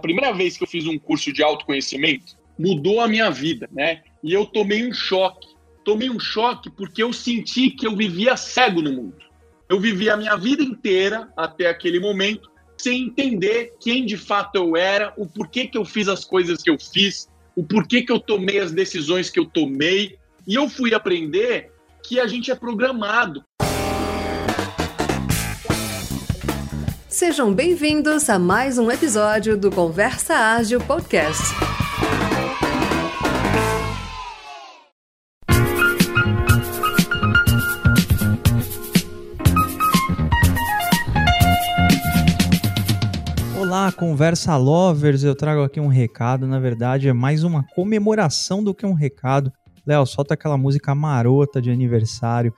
A primeira vez que eu fiz um curso de autoconhecimento, mudou a minha vida, né? E eu tomei um choque. Tomei um choque porque eu senti que eu vivia cego no mundo. Eu vivi a minha vida inteira até aquele momento sem entender quem de fato eu era, o porquê que eu fiz as coisas que eu fiz, o porquê que eu tomei as decisões que eu tomei. E eu fui aprender que a gente é programado. Sejam bem-vindos a mais um episódio do Conversa Ágil Podcast. Olá, Conversa Lovers. Eu trago aqui um recado. Na verdade, é mais uma comemoração do que um recado. Léo, solta aquela música marota de aniversário.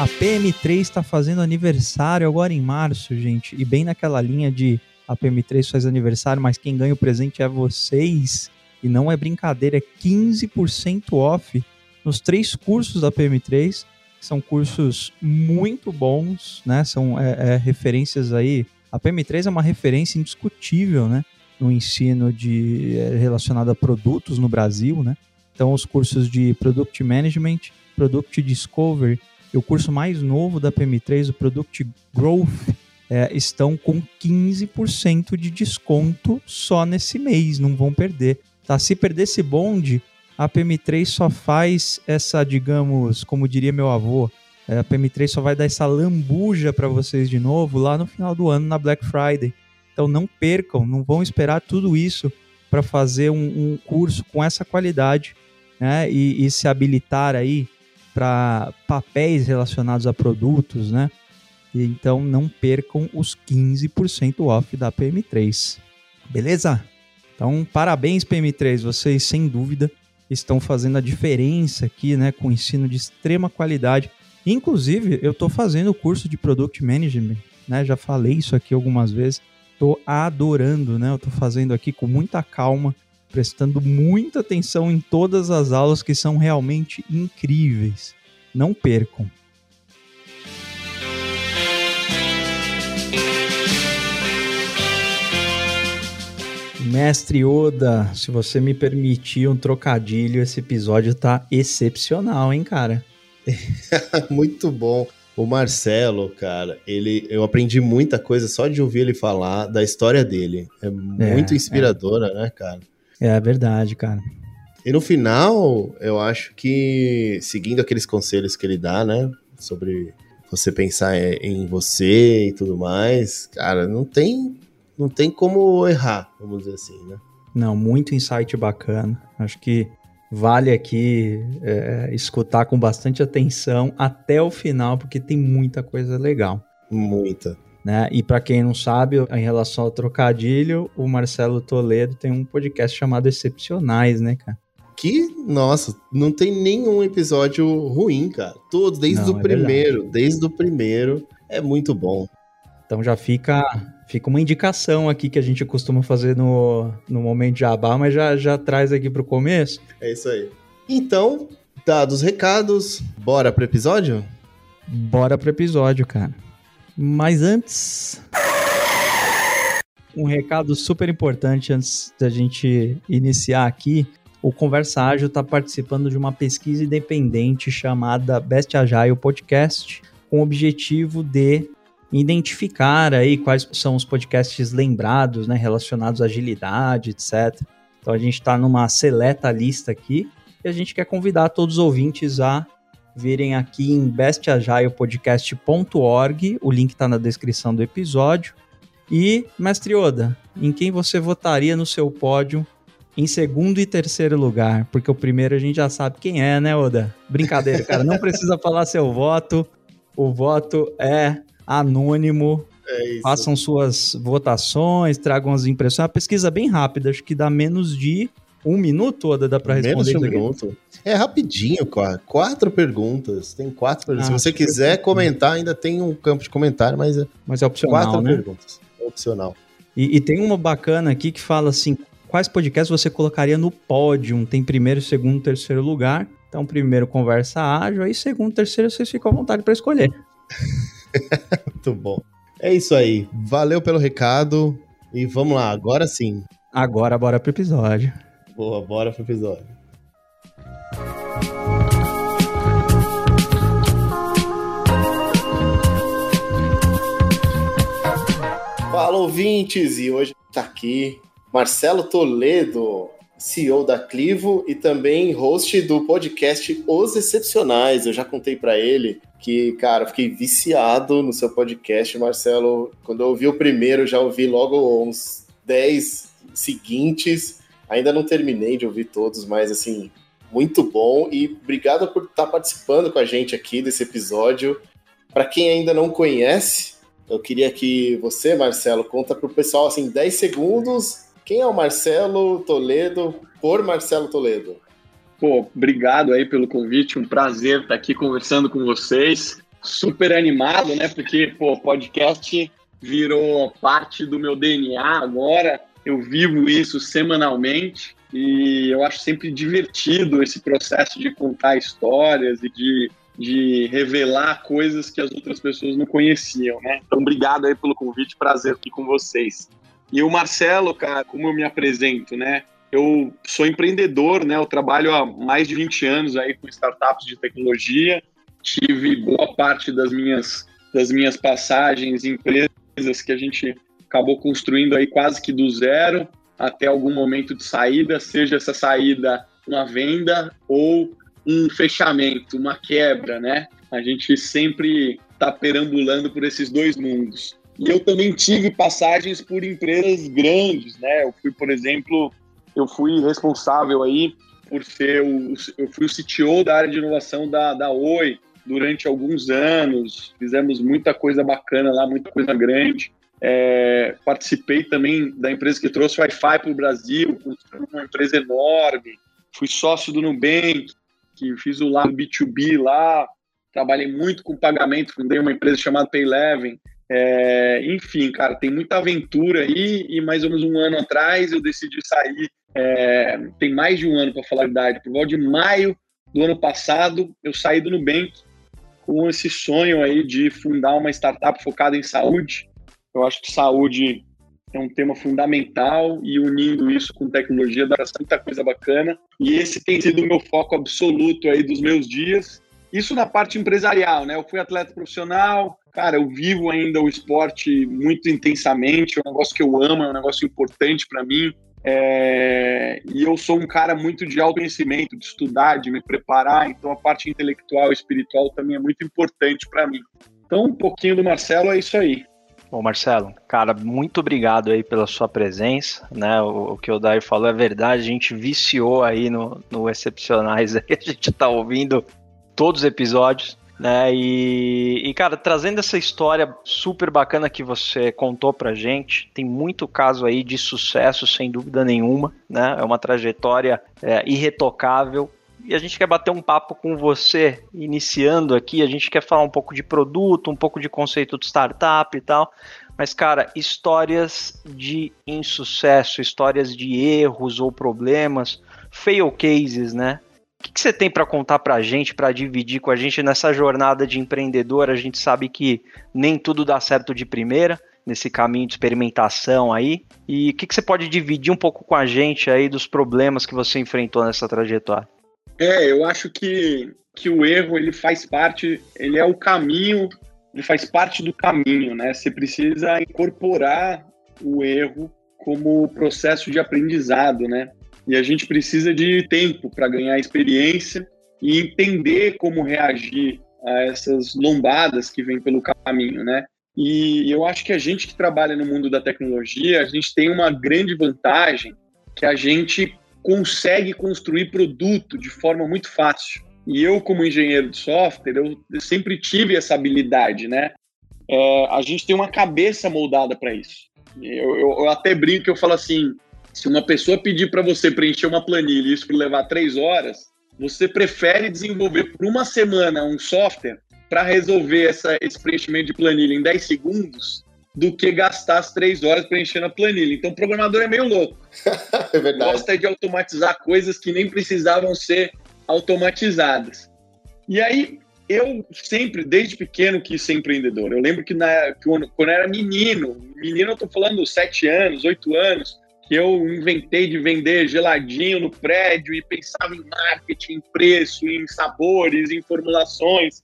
A PM3 está fazendo aniversário agora em março, gente. E bem naquela linha de a PM3 faz aniversário, mas quem ganha o presente é vocês. E não é brincadeira, é 15% off nos três cursos da PM3. São cursos muito bons, né? São é, é, referências aí. A PM3 é uma referência indiscutível, né? No ensino de, é, relacionado a produtos no Brasil, né? Então, os cursos de Product Management, Product Discovery e o curso mais novo da PM3, o Product Growth, é, estão com 15% de desconto só nesse mês, não vão perder. Tá? Se perder esse bonde, a PM3 só faz essa, digamos, como diria meu avô, é, a PM3 só vai dar essa lambuja para vocês de novo lá no final do ano, na Black Friday. Então não percam, não vão esperar tudo isso para fazer um, um, curso com essa qualidade né, e, e se habilitar aí para papéis relacionados a produtos, né? Então não percam os 15% off da PM3. Beleza? Então, parabéns PM3, vocês sem dúvida estão fazendo a diferença aqui, né, com ensino de extrema qualidade. Inclusive, eu estou fazendo o curso de Product Management, né? Já falei isso aqui algumas vezes. Estou adorando, né? Eu estou fazendo aqui com muita calma prestando muita atenção em todas as aulas que são realmente incríveis. Não percam. Mestre Oda, se você me permitir um trocadilho, esse episódio tá excepcional, hein, cara? Muito bom. O Marcelo, cara, ele, eu aprendi muita coisa só de ouvir ele falar da história dele. É muito é, inspiradora, é. né, cara? É verdade, cara. E no final, eu acho que, seguindo aqueles conselhos que ele dá, né? Sobre você pensar em você e tudo mais, cara, não tem, não tem como errar, vamos dizer assim, né? Não, muito insight bacana. Acho que vale aqui é, escutar com bastante atenção até o final, porque tem muita coisa legal. Muita. Né? E para quem não sabe, em relação ao trocadilho, o Marcelo Toledo tem um podcast chamado Excepcionais, né, cara? Que, nossa, não tem nenhum episódio ruim, cara. Todos, desde não, o é primeiro, verdade. desde o primeiro, é muito bom. Então já fica, fica uma indicação aqui que a gente costuma fazer no, no momento de abá, mas já, já traz aqui pro começo. É isso aí. Então, dados os recados, bora pro episódio? Bora pro episódio, cara. Mas antes. Um recado super importante antes da gente iniciar aqui. O Conversa Ágil está participando de uma pesquisa independente chamada Best Agile Podcast, com o objetivo de identificar aí quais são os podcasts lembrados, né, relacionados à agilidade, etc. Então a gente está numa seleta lista aqui e a gente quer convidar todos os ouvintes a virem aqui em bestagilepodcast.org, o link está na descrição do episódio. E, Mestre Oda, em quem você votaria no seu pódio em segundo e terceiro lugar? Porque o primeiro a gente já sabe quem é, né, Oda? Brincadeira, cara, não precisa falar seu voto. O voto é anônimo. É Façam suas votações, tragam as impressões. É uma pesquisa bem rápida, acho que dá menos de um minuto, Oda, dá pra responder Menos de um minuto. É rapidinho, quatro, quatro perguntas. Tem quatro perguntas. Ah, Se você quiser comentar, ainda tem um campo de comentário, mas é, mas é opcional, quatro né? perguntas. É opcional. E, e, tem uma bacana aqui que fala assim: quais podcasts você colocaria no pódio? Tem primeiro, segundo, terceiro lugar. Então, primeiro, conversa ágil, aí segundo, terceiro, vocês ficam à vontade para escolher. Muito bom. É isso aí. Valeu pelo recado. E vamos lá, agora sim. Agora, bora pro episódio. Boa, bora pro episódio. Fala, ouvintes! E hoje está aqui Marcelo Toledo, CEO da Clivo e também host do podcast Os Excepcionais. Eu já contei para ele que, cara, fiquei viciado no seu podcast, Marcelo. Quando eu ouvi o primeiro, já ouvi logo uns 10 seguintes. Ainda não terminei de ouvir todos, mas assim, muito bom. E obrigado por estar participando com a gente aqui desse episódio. Para quem ainda não conhece, eu queria que você, Marcelo, conta para o pessoal assim, 10 segundos quem é o Marcelo Toledo por Marcelo Toledo? Pô, obrigado aí pelo convite, um prazer estar aqui conversando com vocês. Super animado, né? Porque, pô, podcast virou parte do meu DNA agora. Eu vivo isso semanalmente e eu acho sempre divertido esse processo de contar histórias e de, de revelar coisas que as outras pessoas não conheciam, né? Então, obrigado aí pelo convite, prazer aqui com vocês. E o Marcelo, cara, como eu me apresento, né? Eu sou empreendedor, né? Eu trabalho há mais de 20 anos aí com startups de tecnologia. Tive boa parte das minhas, das minhas passagens em empresas que a gente acabou construindo aí quase que do zero até algum momento de saída, seja essa saída uma venda ou um fechamento, uma quebra, né? A gente sempre está perambulando por esses dois mundos. E eu também tive passagens por empresas grandes, né? Eu fui, por exemplo, eu fui responsável aí por ser o, eu fui o CTO da área de inovação da, da Oi durante alguns anos. Fizemos muita coisa bacana lá, muita coisa grande. É, participei também da empresa que trouxe Wi-Fi para o Brasil, uma empresa enorme. Fui sócio do Nubank, que fiz o lado B2B lá. Trabalhei muito com pagamento, fundei uma empresa chamada Payleven, é, enfim, cara, tem muita aventura aí e mais ou menos um ano atrás eu decidi sair. É, tem mais de um ano para falar a verdade. Por volta de maio do ano passado, eu saí do Nubank com esse sonho aí de fundar uma startup focada em saúde. Eu acho que saúde é um tema fundamental e unindo isso com tecnologia dá muita coisa bacana. E esse tem sido o meu foco absoluto aí dos meus dias. Isso na parte empresarial, né? Eu fui atleta profissional, cara, eu vivo ainda o esporte muito intensamente, é um negócio que eu amo, é um negócio importante para mim. É... e eu sou um cara muito de autoconhecimento, de estudar, de me preparar, então a parte intelectual e espiritual também é muito importante para mim. Então, um pouquinho do Marcelo é isso aí. Bom, Marcelo, cara, muito obrigado aí pela sua presença, né? O, o que o Dair falou é verdade, a gente viciou aí no, no Excepcionais, aí a gente tá ouvindo todos os episódios, né? E, e, cara, trazendo essa história super bacana que você contou pra gente, tem muito caso aí de sucesso, sem dúvida nenhuma, né? É uma trajetória é, irretocável. E a gente quer bater um papo com você, iniciando aqui. A gente quer falar um pouco de produto, um pouco de conceito de startup e tal. Mas, cara, histórias de insucesso, histórias de erros ou problemas, fail cases, né? O que, você tem para contar para a gente, para dividir com a gente nessa jornada de empreendedor? A gente sabe que nem tudo dá certo de primeira nesse caminho de experimentação aí. E o que, que você pode dividir um pouco com a gente aí dos problemas que você enfrentou nessa trajetória? É, eu acho que, que o erro ele faz parte, ele é o caminho, ele faz parte do caminho, né? Você precisa incorporar o erro como processo de aprendizado, né? E a gente precisa de tempo para ganhar experiência e entender como reagir a essas lombadas que vêm pelo caminho, né? E eu acho que a gente que trabalha no mundo da tecnologia, a gente tem uma grande vantagem que a gente consegue construir produto de forma muito fácil. E eu, como engenheiro de software, eu sempre tive essa habilidade, né? É, a gente tem uma cabeça moldada para isso. Eu, eu, eu, até brinco que eu falo assim: se uma pessoa pedir para você preencher uma planilha e isso levar três horas, você prefere desenvolver por uma semana um software para resolver essa, esse preenchimento de planilha em 10 segundos do que gastar as três horas preenchendo a planilha. Então, o programador é meio louco. é verdade. Gosta de automatizar coisas que nem precisavam ser automatizadas. E aí eu sempre, desde pequeno, quis ser empreendedor. Eu lembro que, na, quando, quando eu era menino, menino eu tô falando sete anos, oito anos, que eu inventei de vender geladinho no prédio e pensava em marketing, em preço, em sabores, em formulações.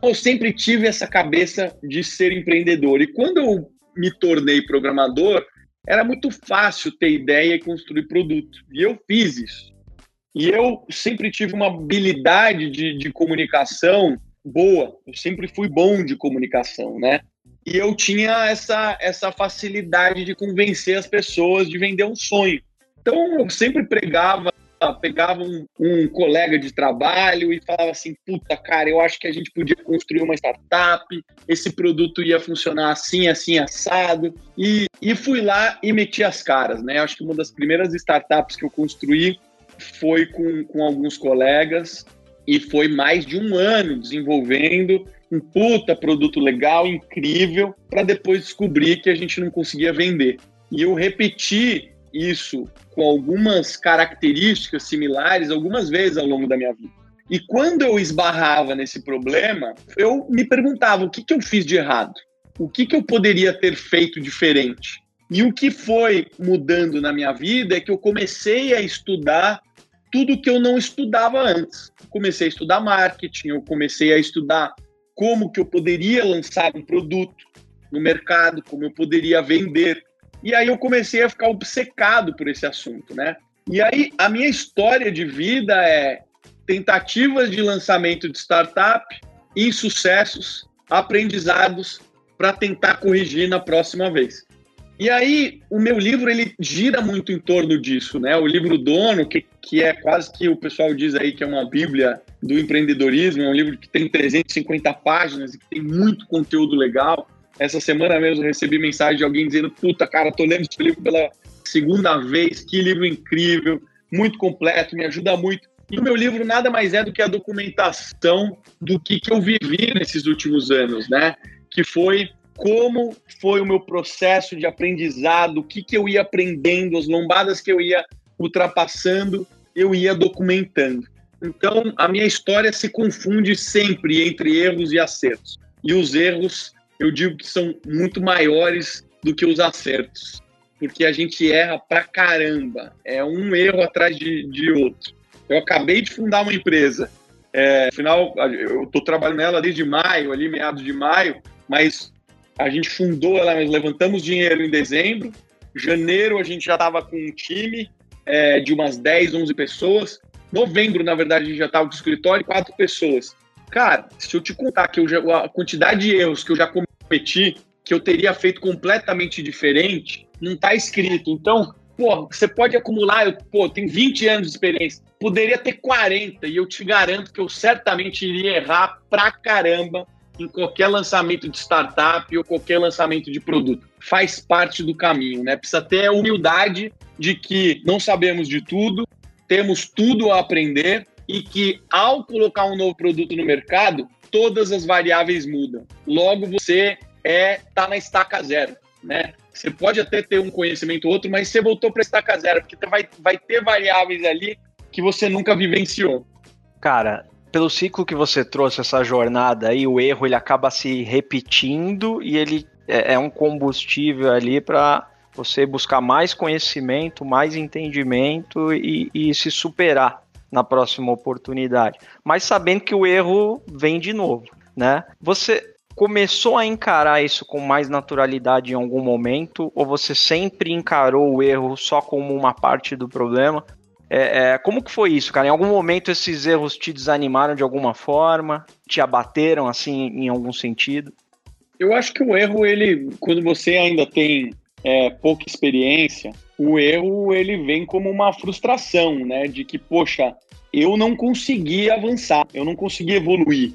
Eu sempre tive essa cabeça de ser empreendedor. E quando eu me tornei programador, era muito fácil ter ideia e construir produto. E eu fiz isso. E eu sempre tive uma habilidade de, de comunicação boa. Eu sempre fui bom de comunicação, né? E eu tinha essa, essa facilidade de convencer as pessoas de vender um sonho. Então eu sempre pregava, pegava um, um, colega de trabalho e falava assim: puta, cara, eu acho que a gente podia construir uma startup, esse produto ia funcionar assim, assim, assado. E, e fui lá e meti as caras, né? Acho que uma das primeiras startups que eu construí foi com, com alguns colegas e foi mais de um ano desenvolvendo um puta produto legal, incrível, para depois descobrir que a gente não conseguia vender. E eu repeti isso com algumas características similares algumas vezes ao longo da minha vida. E quando eu esbarrava nesse problema, eu me perguntava o que, que eu fiz de errado? O que, que eu poderia ter feito diferente? E o que foi mudando na minha vida é que eu comecei a estudar tudo que eu não estudava antes. Comecei a estudar marketing, eu comecei a estudar como que eu poderia lançar um produto no mercado, como eu poderia vender. E aí eu comecei a ficar obcecado por esse assunto, né? E aí a minha história de vida é tentativas de lançamento de startup, insucessos, aprendizados para tentar corrigir na próxima vez. E aí, o meu livro, ele gira muito em torno disso, né? O livro Dono, que, que é quase que o pessoal diz aí que é uma bíblia do empreendedorismo, é um livro que tem 350 páginas e que tem muito conteúdo legal. Essa semana mesmo recebi mensagem de alguém dizendo, puta, cara, tô lendo esse livro pela segunda vez, que livro incrível, muito completo, me ajuda muito. E o meu livro nada mais é do que a documentação do que, que eu vivi nesses últimos anos, né? Que foi como foi o meu processo de aprendizado, o que, que eu ia aprendendo, as lombadas que eu ia ultrapassando, eu ia documentando. Então, a minha história se confunde sempre entre erros e acertos. E os erros, eu digo que são muito maiores do que os acertos, porque a gente erra pra caramba. É um erro atrás de, de outro. Eu acabei de fundar uma empresa. É, afinal, eu estou trabalhando nela desde maio, ali meados de maio, mas a gente fundou ela, nós levantamos dinheiro em dezembro. Janeiro a gente já estava com um time é, de umas 10, 11 pessoas. Novembro, na verdade, a gente já estava com o escritório, quatro pessoas. Cara, se eu te contar que eu já, a quantidade de erros que eu já cometi, que eu teria feito completamente diferente, não está escrito. Então, pô, você pode acumular, eu, pô, tem 20 anos de experiência, poderia ter 40, e eu te garanto que eu certamente iria errar pra caramba em qualquer lançamento de startup ou qualquer lançamento de produto. Faz parte do caminho, né? Precisa ter a humildade de que não sabemos de tudo, temos tudo a aprender e que ao colocar um novo produto no mercado, todas as variáveis mudam. Logo você é tá na estaca zero, né? Você pode até ter um conhecimento ou outro, mas você voltou para estaca zero, porque vai, vai ter variáveis ali que você nunca vivenciou. Cara, pelo ciclo que você trouxe essa jornada aí, o erro ele acaba se repetindo e ele é, é um combustível ali para você buscar mais conhecimento, mais entendimento e, e, se superar na próxima oportunidade. Mas sabendo que o erro vem de novo, né? Você começou a encarar isso com mais naturalidade em algum momento ou você sempre encarou o erro só como uma parte do problema? É, é, como que foi isso, cara? Em algum momento esses erros te desanimaram de alguma forma? Te abateram, assim, em algum sentido? Eu acho que o erro, ele, quando você ainda tem é, pouca experiência, o erro, ele vem como uma frustração, né? De que, poxa, eu não consegui avançar, eu não consegui evoluir,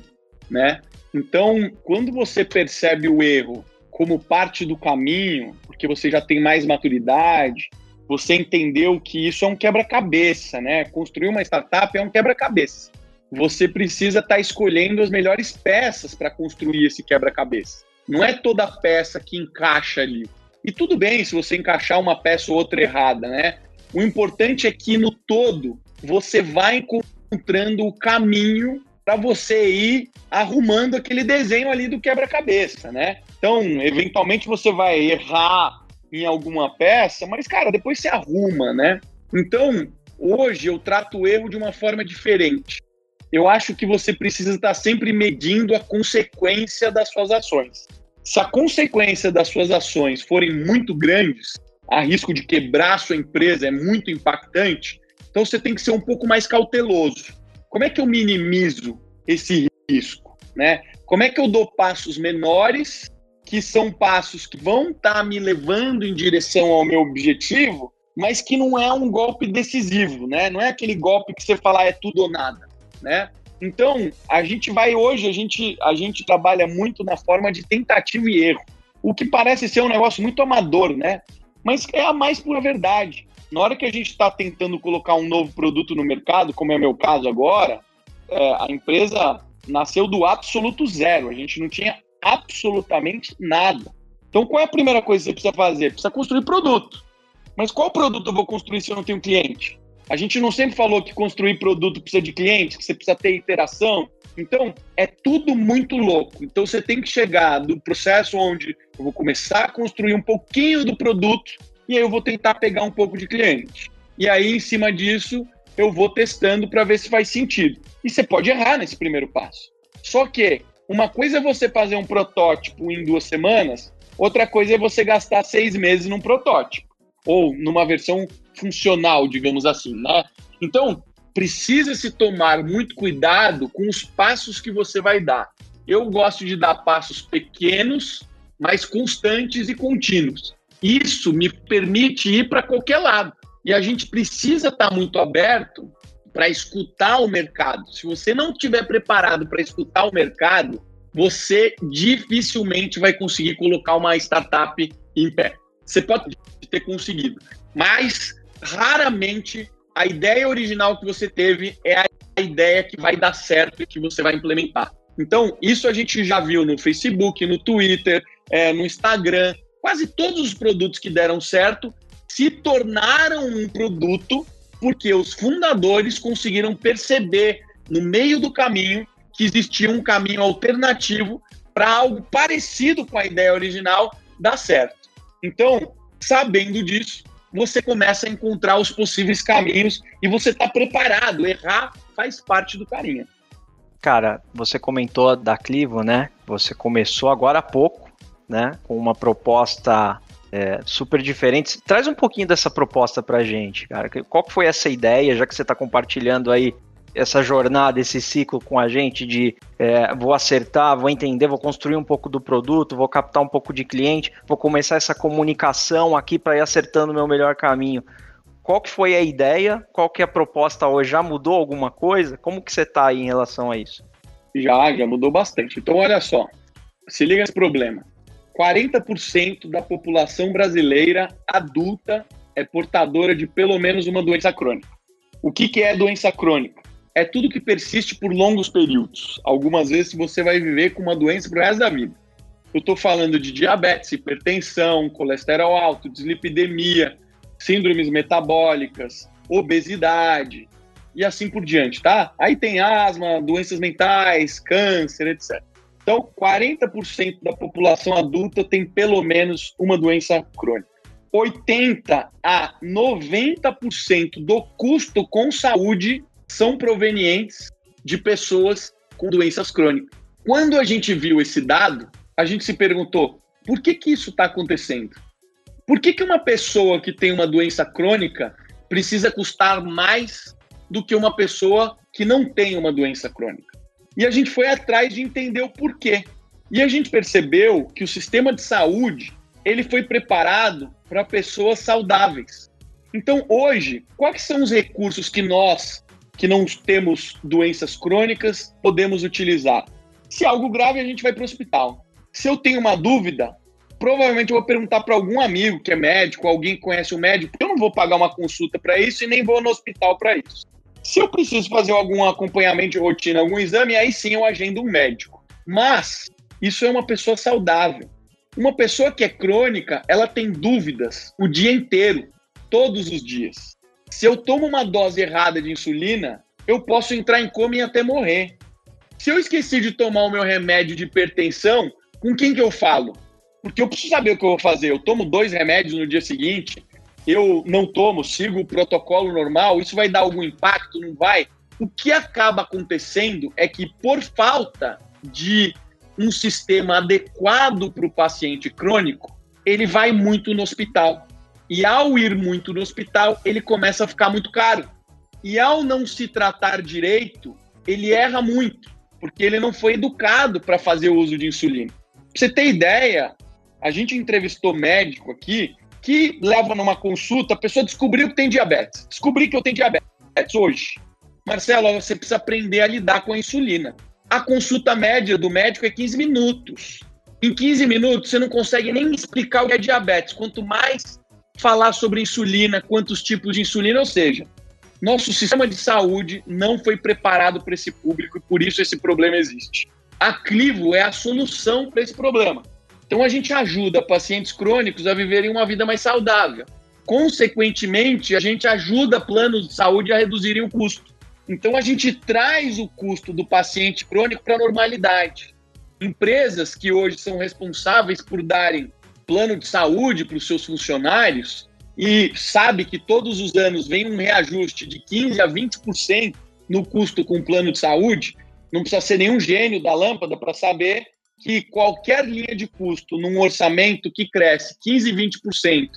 né? Então, quando você percebe o erro como parte do caminho, porque você já tem mais maturidade, você entendeu que isso é um quebra-cabeça, né? Construir uma startup é um quebra-cabeça. Você precisa estar tá escolhendo as melhores peças para construir esse quebra-cabeça. Não é toda peça que encaixa ali. E tudo bem se você encaixar uma peça ou outra errada, né? O importante é que no todo você vai encontrando o caminho para você ir arrumando aquele desenho ali do quebra-cabeça, né? Então, eventualmente você vai errar em alguma peça, mas cara, depois você arruma, né? Então, hoje eu trato o erro de uma forma diferente. Eu acho que você precisa estar sempre medindo a consequência das suas ações. Se a consequência das suas ações forem muito grandes, a risco de quebrar a sua empresa é muito impactante, então você tem que ser um pouco mais cauteloso. Como é que eu minimizo esse risco? Né? Como é que eu dou passos menores, que são passos que vão estar tá me levando em direção ao meu objetivo, mas que não é um golpe decisivo, né? Não é aquele golpe que você fala ah, é tudo ou nada, né? Então, a gente vai hoje, a gente, a gente trabalha muito na forma de tentativa e erro, o que parece ser um negócio muito amador, né? Mas é a mais pura verdade. Na hora que a gente está tentando colocar um novo produto no mercado, como é o meu caso agora, é, a empresa nasceu do absoluto zero. A gente não tinha absolutamente nada. Então, qual é a primeira coisa que você precisa fazer? Precisa construir produto. Mas qual produto eu vou construir se eu não tenho cliente? A gente não sempre falou que construir produto precisa de cliente, que você precisa ter interação. Então, é tudo muito louco. Então, você tem que chegar do processo onde eu vou começar a construir um pouquinho do produto e aí eu vou tentar pegar um pouco de cliente. E aí, em cima disso, eu vou testando para ver se faz sentido. E você pode errar nesse primeiro passo. Só que uma coisa é você fazer um protótipo em duas semanas, outra coisa é você gastar seis meses num protótipo ou numa versão funcional, digamos assim, né? Então, precisa se tomar muito cuidado com os passos que você vai dar. Eu gosto de dar passos pequenos, mas constantes e contínuos. Isso me permite ir para qualquer lado. E a gente precisa estar tá muito aberto para escutar o mercado. Se você não estiver preparado para escutar o mercado, você dificilmente vai conseguir colocar uma startup em pé. Você pode ter conseguido, mas raramente a ideia original que você teve é a ideia que vai dar certo e que você vai implementar. Então, isso a gente já viu no Facebook, no Twitter, é, no Instagram. Quase todos os produtos que deram certo se tornaram um produto porque os fundadores conseguiram perceber no meio do caminho que existia um caminho alternativo para algo parecido com a ideia original dar certo. Então, sabendo disso, você começa a encontrar os possíveis caminhos e você está preparado. Errar faz parte do carinho. Cara, você comentou da Clivo, né? Você começou agora há pouco, né? Com uma proposta é, super diferente. Traz um pouquinho dessa proposta pra gente, cara. Qual foi essa ideia, já que você está compartilhando aí essa jornada, esse ciclo com a gente de é, vou acertar, vou entender, vou construir um pouco do produto, vou captar um pouco de cliente, vou começar essa comunicação aqui para ir acertando o meu melhor caminho. Qual que foi a ideia? Qual que é a proposta hoje? Já mudou alguma coisa? Como que você está aí em relação a isso? Já, já mudou bastante. Então, olha só, se liga esse problema. 40% da população brasileira adulta é portadora de pelo menos uma doença crônica. O que, que é doença crônica? É tudo que persiste por longos períodos. Algumas vezes você vai viver com uma doença para o resto da vida. Eu estou falando de diabetes, hipertensão, colesterol alto, dislipidemia, síndromes metabólicas, obesidade e assim por diante, tá? Aí tem asma, doenças mentais, câncer, etc. Então, 40% da população adulta tem pelo menos uma doença crônica. 80 a 90% do custo com saúde são provenientes de pessoas com doenças crônicas. Quando a gente viu esse dado, a gente se perguntou por que, que isso está acontecendo? Por que, que uma pessoa que tem uma doença crônica precisa custar mais do que uma pessoa que não tem uma doença crônica? E a gente foi atrás de entender o porquê. E a gente percebeu que o sistema de saúde ele foi preparado para pessoas saudáveis. Então, hoje, quais são os recursos que nós, que não temos doenças crônicas, podemos utilizar. Se é algo grave, a gente vai para o hospital. Se eu tenho uma dúvida, provavelmente eu vou perguntar para algum amigo que é médico, alguém que conhece o médico, eu não vou pagar uma consulta para isso e nem vou no hospital para isso. Se eu preciso fazer algum acompanhamento de rotina, algum exame, aí sim eu agendo um médico. Mas isso é uma pessoa saudável. Uma pessoa que é crônica, ela tem dúvidas o dia inteiro, todos os dias. Se eu tomo uma dose errada de insulina, eu posso entrar em coma e até morrer. Se eu esqueci de tomar o meu remédio de hipertensão, com quem que eu falo? Porque eu preciso saber o que eu vou fazer. Eu tomo dois remédios no dia seguinte, eu não tomo, sigo o protocolo normal, isso vai dar algum impacto? Não vai? O que acaba acontecendo é que, por falta de um sistema adequado para o paciente crônico, ele vai muito no hospital. E ao ir muito no hospital, ele começa a ficar muito caro. E ao não se tratar direito, ele erra muito, porque ele não foi educado para fazer o uso de insulina. Pra você ter ideia, a gente entrevistou médico aqui que leva numa consulta, a pessoa descobriu que tem diabetes. Descobri que eu tenho diabetes hoje. Marcelo, você precisa aprender a lidar com a insulina. A consulta média do médico é 15 minutos. Em 15 minutos, você não consegue nem explicar o que é diabetes. Quanto mais falar sobre insulina, quantos tipos de insulina, ou seja, nosso sistema de saúde não foi preparado para esse público e por isso esse problema existe. A Clivo é a solução para esse problema. Então a gente ajuda pacientes crônicos a viverem uma vida mais saudável. Consequentemente, a gente ajuda planos de saúde a reduzirem o custo. Então a gente traz o custo do paciente crônico para a normalidade. Empresas que hoje são responsáveis por darem plano de saúde para os seus funcionários e sabe que todos os anos vem um reajuste de 15 a 20% no custo com o plano de saúde, não precisa ser nenhum gênio da lâmpada para saber que qualquer linha de custo num orçamento que cresce 15, 20%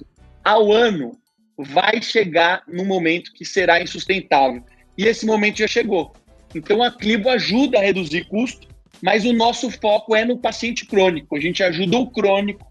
ao ano vai chegar num momento que será insustentável. E esse momento já chegou. Então a Clivo ajuda a reduzir custo, mas o nosso foco é no paciente crônico. A gente ajuda o crônico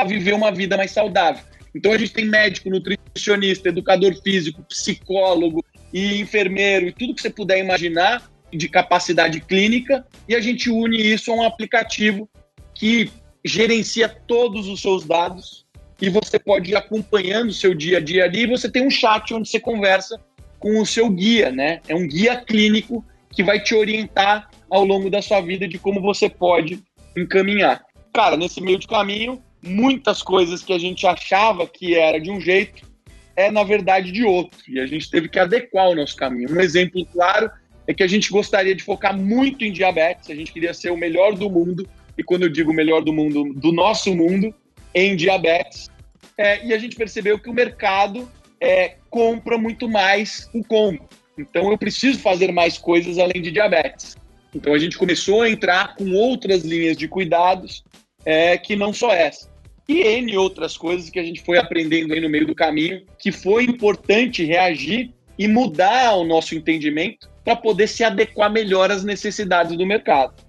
a viver uma vida mais saudável. Então a gente tem médico, nutricionista, educador físico, psicólogo e enfermeiro e tudo que você puder imaginar de capacidade clínica e a gente une isso a um aplicativo que gerencia todos os seus dados e você pode ir acompanhando o seu dia a dia ali e você tem um chat onde você conversa com o seu guia, né? É um guia clínico que vai te orientar ao longo da sua vida de como você pode encaminhar. Cara, nesse meio de caminho, muitas coisas que a gente achava que era de um jeito é na verdade de outro e a gente teve que adequar o nosso caminho. Um exemplo claro é que a gente gostaria de focar muito em diabetes, a gente queria ser o melhor do mundo e quando eu digo melhor do mundo, do nosso mundo em diabetes, é, e a gente percebeu que o mercado é, compra muito mais o combo. Então eu preciso fazer mais coisas além de diabetes. Então a gente começou a entrar com outras linhas de cuidados é, que não só essa e N outras coisas que a gente foi aprendendo aí no meio do caminho, que foi importante reagir e mudar o nosso entendimento para poder se adequar melhor às necessidades do mercado.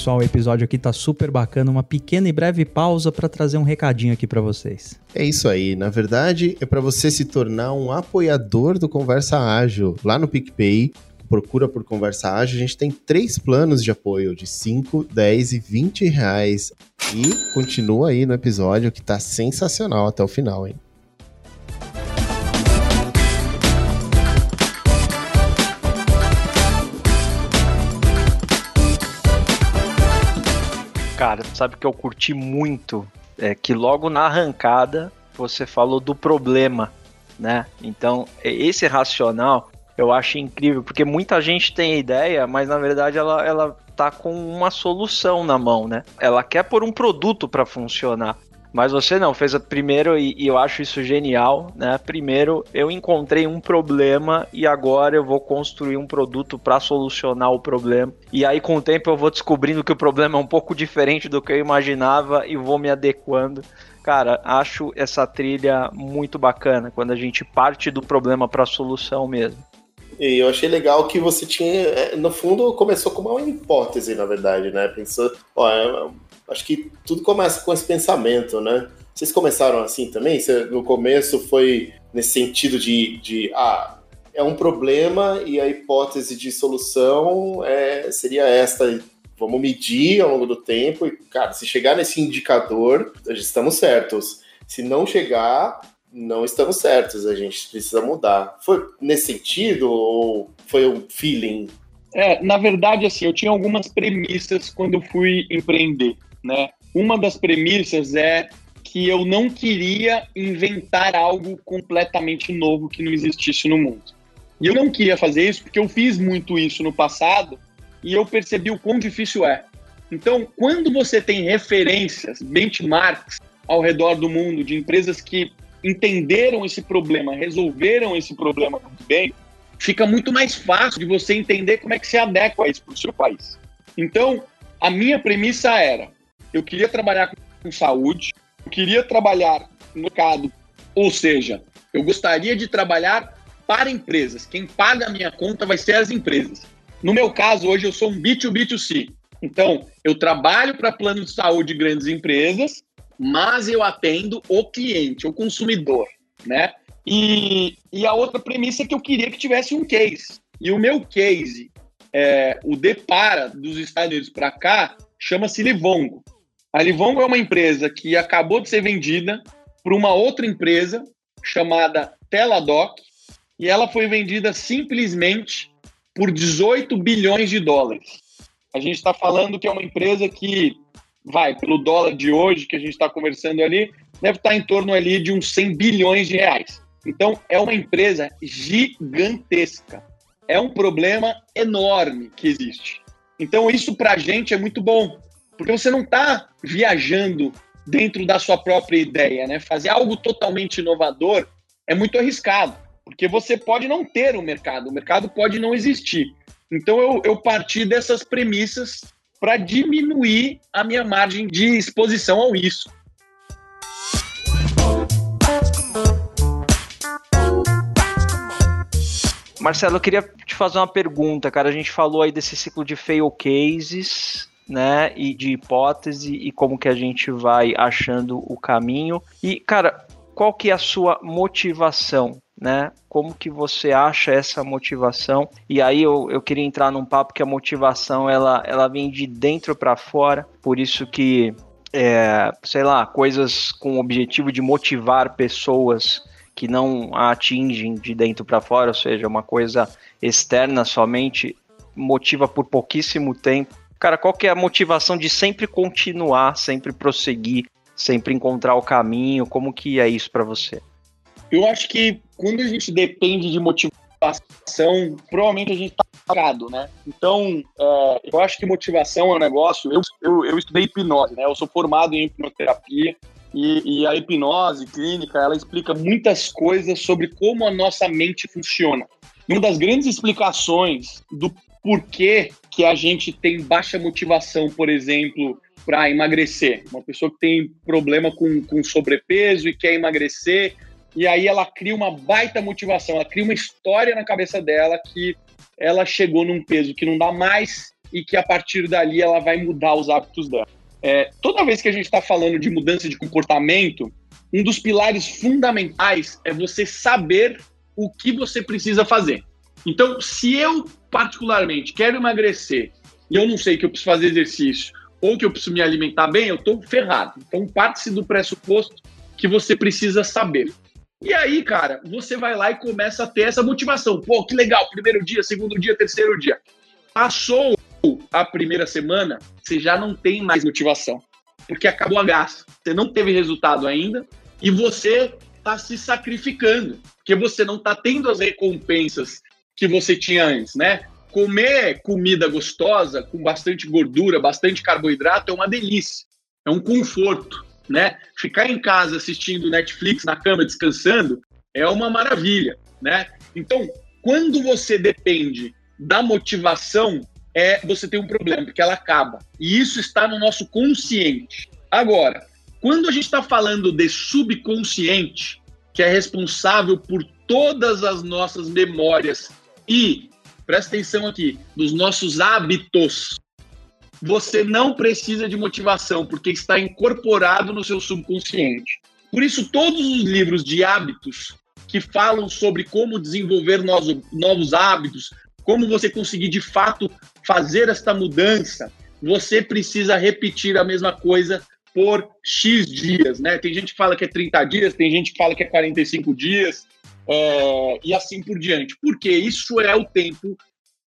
Pessoal, o episódio aqui tá super bacana, uma pequena e breve pausa para trazer um recadinho aqui para vocês. É isso aí, na verdade, é para você se tornar um apoiador do Conversa Ágil lá no PicPay. Procura por Conversa Ágil, a gente tem três planos de apoio de 5, 10 e 20 reais. E continua aí no episódio que tá sensacional até o final, hein? Cara, sabe que eu curti muito? É que logo na arrancada você falou do problema, né? Então, esse racional eu acho incrível, porque muita gente tem ideia, mas na verdade ela, ela tá com uma solução na mão, né? Ela quer pôr um produto para funcionar. Mas você não, fez a primeiro, e, e, eu acho isso genial, né? Primeiro, eu encontrei um problema e agora eu vou construir um produto para solucionar o problema. E aí, com o tempo, eu vou descobrindo que o problema é um pouco diferente do que eu imaginava e vou me adequando. Cara, acho essa trilha muito bacana, quando a gente parte do problema para a solução mesmo. E eu achei legal que você tinha, é, no fundo, começou com uma hipótese, na verdade, né? Pensou, ó, é acho que tudo começa com esse pensamento, né? Vocês começaram assim também? Você, no começo foi nesse sentido de, de ah, é um problema e a hipótese de solução é, seria esta. Vamos medir ao longo do tempo e, cara, se chegar nesse indicador, estamos certos. Se não chegar, não estamos certos, a gente precisa mudar. Foi nesse sentido ou foi um feeling? É, na verdade, assim, eu tinha algumas premissas quando fui empreender né? uma das premissas é que eu não queria inventar algo completamente novo que não existisse no mundo. E eu não queria fazer isso porque eu fiz muito isso no passado e eu percebi o quão difícil é. Então, quando você tem referências, benchmarks ao redor do mundo de empresas que entenderam esse problema, resolveram esse problema muito bem, fica muito mais fácil de você entender como é que se adequa isso para o seu país. Então, a minha premissa era: eu queria trabalhar com saúde, eu queria trabalhar no mercado, ou seja, eu gostaria de trabalhar para empresas. Quem paga a minha conta vai ser as empresas. No meu caso, hoje eu sou um B2B2C. Então, eu trabalho para plano de saúde de grandes empresas, mas eu atendo o cliente, o consumidor, né? E, e a outra premissa é que eu queria que tivesse um case. E o meu case, é, o Depara dos Estados Unidos para cá, chama-se Livongo. A Livongo é uma empresa que acabou de ser vendida para uma outra empresa chamada Teladoc, e ela foi vendida simplesmente por 18 bilhões de dólares. A gente está falando que é uma empresa que vai, pelo dólar de hoje que a gente está conversando ali, deve estar tá em torno ali de uns 100 bilhões de reais. Então, é uma empresa gigantesca. É um problema enorme que existe. Então, isso para a gente é muito bom, porque você não está viajando dentro da sua própria ideia, né? Fazer algo totalmente inovador é muito arriscado, porque você pode não ter o um mercado, o mercado pode não existir. Então, eu, eu parti dessas premissas para diminuir a minha margem de exposição ao isso. Marcelo, eu queria te fazer uma pergunta, cara. A gente falou aí desse ciclo de fail cases, né, e de hipótese e como que a gente vai achando o caminho. E, cara, qual que é a sua motivação, né? Como que você acha essa motivação? E aí eu, eu queria entrar num papo que a motivação ela, ela vem de dentro para fora, por isso que é, sei lá, coisas com o objetivo de motivar pessoas que não a atingem de dentro para fora, ou seja, uma coisa externa somente, motiva por pouquíssimo tempo. Cara, qual que é a motivação de sempre continuar, sempre prosseguir, sempre encontrar o caminho? Como que é isso para você? Eu acho que quando a gente depende de motivação, provavelmente a gente está parado, né? Então, é, eu acho que motivação é um negócio. Eu, eu, eu estudei hipnose, né? Eu sou formado em hipnoterapia. E, e, a hipnose clínica, ela explica muitas coisas sobre como a nossa mente funciona. Uma das grandes explicações do porquê que a gente tem baixa motivação, por exemplo, para emagrecer. Uma pessoa que tem problema com, com sobrepeso e quer emagrecer, e aí ela cria uma baita motivação, ela cria uma história na cabeça dela que ela chegou num peso que não dá mais e que a partir dali ela vai mudar os hábitos dela. É, toda vez que a gente está falando de mudança de comportamento, um dos pilares fundamentais é você saber o que você precisa fazer. Então, se eu, particularmente, quero emagrecer e eu não sei que eu preciso fazer exercício ou que eu preciso me alimentar bem, eu estou ferrado. Então, parte-se do pressuposto que você precisa saber. E aí, cara, você vai lá e começa a ter essa motivação. Pô, que legal, primeiro dia, segundo dia, terceiro dia. Passou a primeira semana, você já não tem mais motivação, porque acabou a gás. Você não teve resultado ainda e você está se sacrificando, porque você não está tendo as recompensas que você tinha antes, né? Comer comida gostosa, com bastante gordura, bastante carboidrato, é uma delícia, é um conforto, né? Ficar em casa assistindo Netflix na cama descansando é uma maravilha, né? Então, quando você depende da motivação é você tem um problema, porque ela acaba. E isso está no nosso consciente. Agora, quando a gente está falando de subconsciente, que é responsável por todas as nossas memórias e, presta atenção aqui, dos nossos hábitos, você não precisa de motivação, porque está incorporado no seu subconsciente. Por isso, todos os livros de hábitos que falam sobre como desenvolver novos hábitos, como você conseguir de fato fazer esta mudança, você precisa repetir a mesma coisa por X dias, né? Tem gente que fala que é 30 dias, tem gente que fala que é 45 dias, é, e assim por diante. Porque isso é o tempo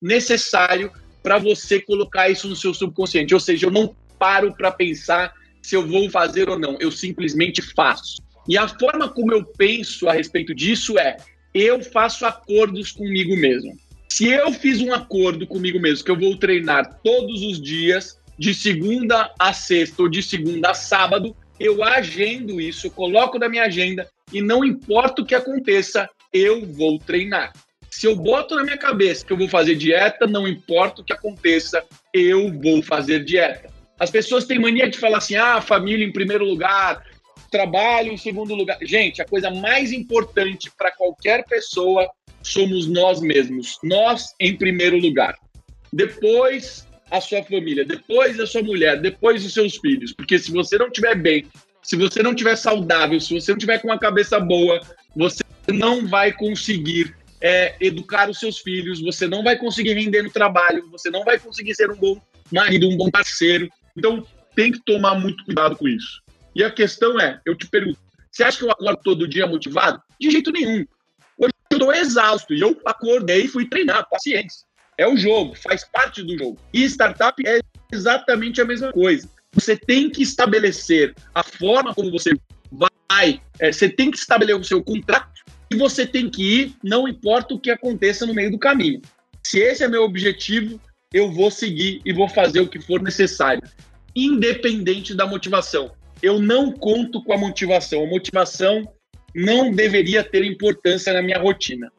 necessário para você colocar isso no seu subconsciente. Ou seja, eu não paro para pensar se eu vou fazer ou não, eu simplesmente faço. E a forma como eu penso a respeito disso é: eu faço acordos comigo mesmo. Se eu fiz um acordo comigo mesmo que eu vou treinar todos os dias, de segunda a sexta ou de segunda a sábado, eu agendo isso, coloco na minha agenda e não importa o que aconteça, eu vou treinar. Se eu boto na minha cabeça que eu vou fazer dieta, não importa o que aconteça, eu vou fazer dieta. As pessoas têm mania de falar assim: ah, família em primeiro lugar, trabalho em segundo lugar. Gente, a coisa mais importante para qualquer pessoa somos nós mesmos. Nós em primeiro lugar. Depois a sua família, depois a sua mulher, depois os seus filhos. Porque se você não estiver bem, se você não estiver saudável, se você não estiver com uma cabeça boa, você não vai conseguir é, educar os seus filhos, você não vai conseguir render no trabalho, você não vai conseguir ser um bom marido, um bom parceiro. Então, tem que tomar muito cuidado com isso. E a questão é, eu te pergunto, você acha que eu acordo todo dia motivado? De jeito nenhum. Hoje eu estou exausto e eu acordei e fui treinar, paciência. É o jogo, faz parte do jogo. E startup é exatamente a mesma coisa. Você tem que estabelecer a forma como você vai, é, você tem que estabelecer o seu contrato e você tem que ir, não importa o que aconteça no meio do caminho. Se esse é meu objetivo, eu vou seguir e vou fazer o que for necessário, independente da motivação. Eu não conto com a motivação. A motivação não deveria ter importância na minha rotina.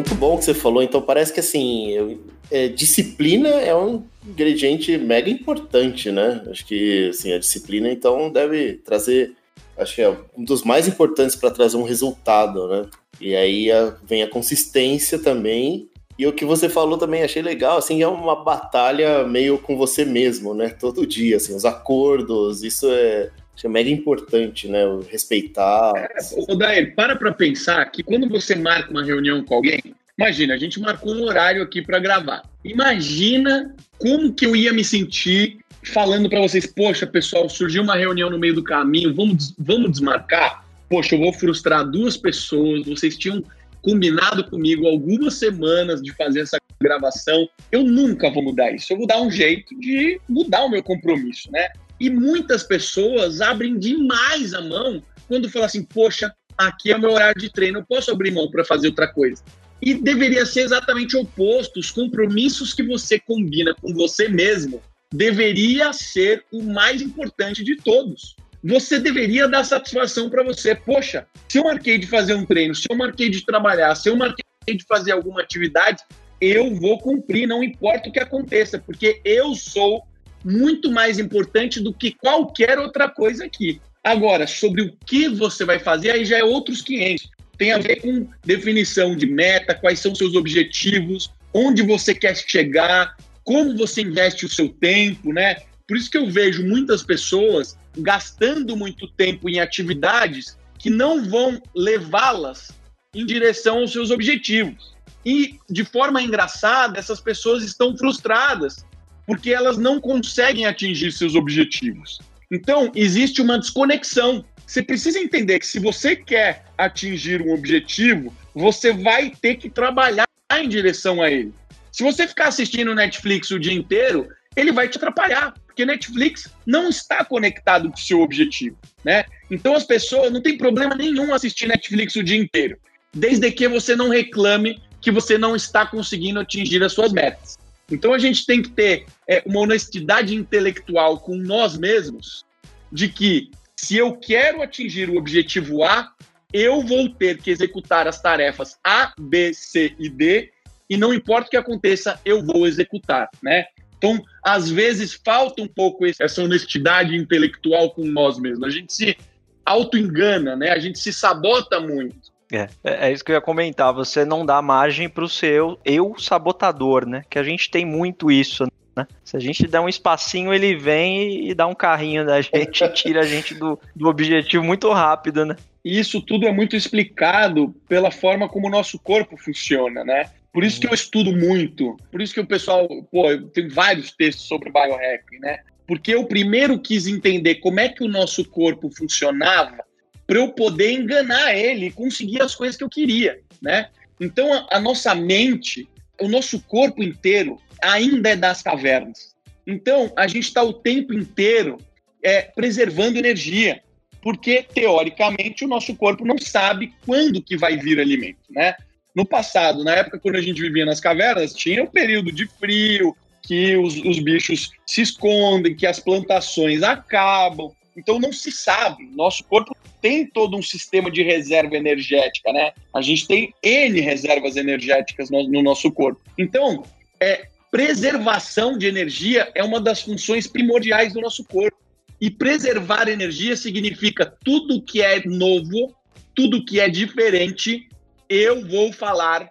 Muito bom o que você falou. Então parece que assim, eu, é, disciplina é um ingrediente mega importante, né? Acho que assim, a disciplina então deve trazer, acho que é um dos mais importantes para trazer um resultado, né? E aí a, vem a consistência também. E o que você falou também achei legal, assim, é uma batalha meio com você mesmo, né? Todo dia, assim, os acordos, isso é, é mega importante, né? Respeitar. É, Dair, para para pensar que quando você marca uma reunião com alguém, imagina, a gente marcou um horário aqui para gravar. Imagina como que eu ia me sentir falando para vocês, poxa, pessoal, surgiu uma reunião no meio do caminho, vamos, vamos desmarcar? Poxa, eu vou frustrar duas pessoas, vocês tinham combinado comigo algumas semanas de fazer essa gravação. Eu nunca vou mudar isso. Eu vou dar um jeito de mudar o meu compromisso, né? E muitas pessoas abrem demais a mão quando falam assim: poxa, aqui é o meu horário de treino, eu posso abrir mão para fazer outra coisa. E deveria ser exatamente o oposto. Os compromissos que você combina com você mesmo deveria ser o mais importante de todos. Você deveria dar satisfação para você. Poxa, se eu marquei de fazer um treino, se eu marquei de trabalhar, se eu marquei de fazer alguma atividade, eu vou cumprir, não importa o que aconteça, porque eu sou muito mais importante do que qualquer outra coisa aqui. Agora, sobre o que você vai fazer, aí já é outros 500. Tem a ver com definição de meta, quais são seus objetivos, onde você quer chegar, como você investe o seu tempo, né? Por isso que eu vejo muitas pessoas gastando muito tempo em atividades que não vão levá-las em direção aos seus objetivos. E, de forma engraçada, essas pessoas estão frustradas porque elas não conseguem atingir seus objetivos. Então, existe uma desconexão. Você precisa entender que se você quer atingir um objetivo, você vai ter que trabalhar em direção a ele. Se você ficar assistindo Netflix o dia inteiro, ele vai te atrapalhar, porque Netflix não está conectado com o seu objetivo, né? Então as pessoas não tem problema nenhum assistir Netflix o dia inteiro, desde que você não reclame que você não está conseguindo atingir as suas metas. Então a gente tem que ter é, uma honestidade intelectual com nós mesmos de que se eu quero atingir o objetivo A, eu vou ter que executar as tarefas A, B, C e D e não importa o que aconteça, eu vou executar, né? Então, às vezes falta um pouco essa honestidade intelectual com nós mesmos. A gente se auto-engana, né? A gente se sabota muito. É, é, é isso que eu ia comentar. Você não dá margem para o seu eu sabotador, né? Que a gente tem muito isso, né? Se a gente der um espacinho, ele vem e dá um carrinho da gente tira a gente do, do objetivo muito rápido, né? E isso tudo é muito explicado pela forma como o nosso corpo funciona, né? Por isso que eu estudo muito, por isso que o pessoal, pô, tem vários textos sobre biohacking, né? Porque eu primeiro quis entender como é que o nosso corpo funcionava para eu poder enganar ele e conseguir as coisas que eu queria, né? Então a, a nossa mente o nosso corpo inteiro ainda é das cavernas. Então, a gente está o tempo inteiro é, preservando energia, porque, teoricamente, o nosso corpo não sabe quando que vai vir alimento, né? No passado, na época quando a gente vivia nas cavernas, tinha um período de frio, que os, os bichos se escondem, que as plantações acabam. Então não se sabe. Nosso corpo tem todo um sistema de reserva energética, né? A gente tem N reservas energéticas no, no nosso corpo. Então, é, preservação de energia é uma das funções primordiais do nosso corpo. E preservar energia significa tudo que é novo, tudo que é diferente, eu vou falar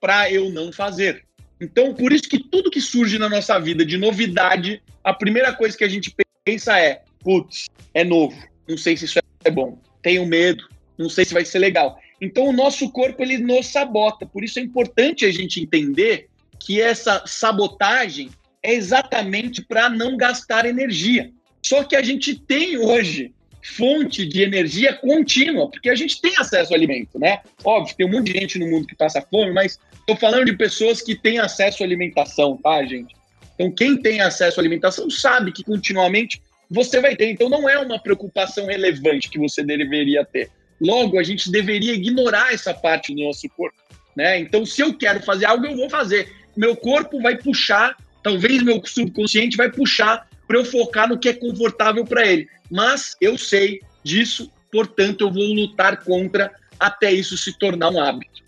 para eu não fazer. Então, por isso que tudo que surge na nossa vida de novidade, a primeira coisa que a gente pensa é: putz, é novo, não sei se isso é bom, tenho medo, não sei se vai ser legal. Então, o nosso corpo ele nos sabota. Por isso é importante a gente entender que essa sabotagem é exatamente para não gastar energia. Só que a gente tem hoje fonte de energia contínua, porque a gente tem acesso ao alimento, né? Óbvio, tem um monte de gente no mundo que passa fome, mas estou falando de pessoas que têm acesso à alimentação, tá, gente? Então, quem tem acesso à alimentação sabe que continuamente você vai ter. Então, não é uma preocupação relevante que você deveria ter. Logo, a gente deveria ignorar essa parte do nosso corpo, né? Então, se eu quero fazer algo, eu vou fazer. Meu corpo vai puxar, talvez meu subconsciente vai puxar para eu focar no que é confortável para ele. Mas eu sei disso, portanto, eu vou lutar contra até isso se tornar um hábito.